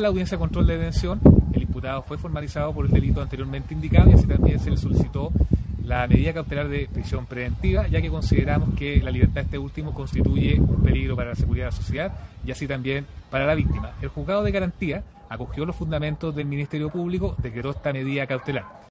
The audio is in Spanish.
la audiencia de control de detención, el imputado fue formalizado por el delito anteriormente indicado y así también se le solicitó la medida cautelar de prisión preventiva, ya que consideramos que la libertad de este último constituye un peligro para la seguridad de la sociedad y así también para la víctima. El juzgado de garantía acogió los fundamentos del Ministerio Público, decretó esta medida cautelar.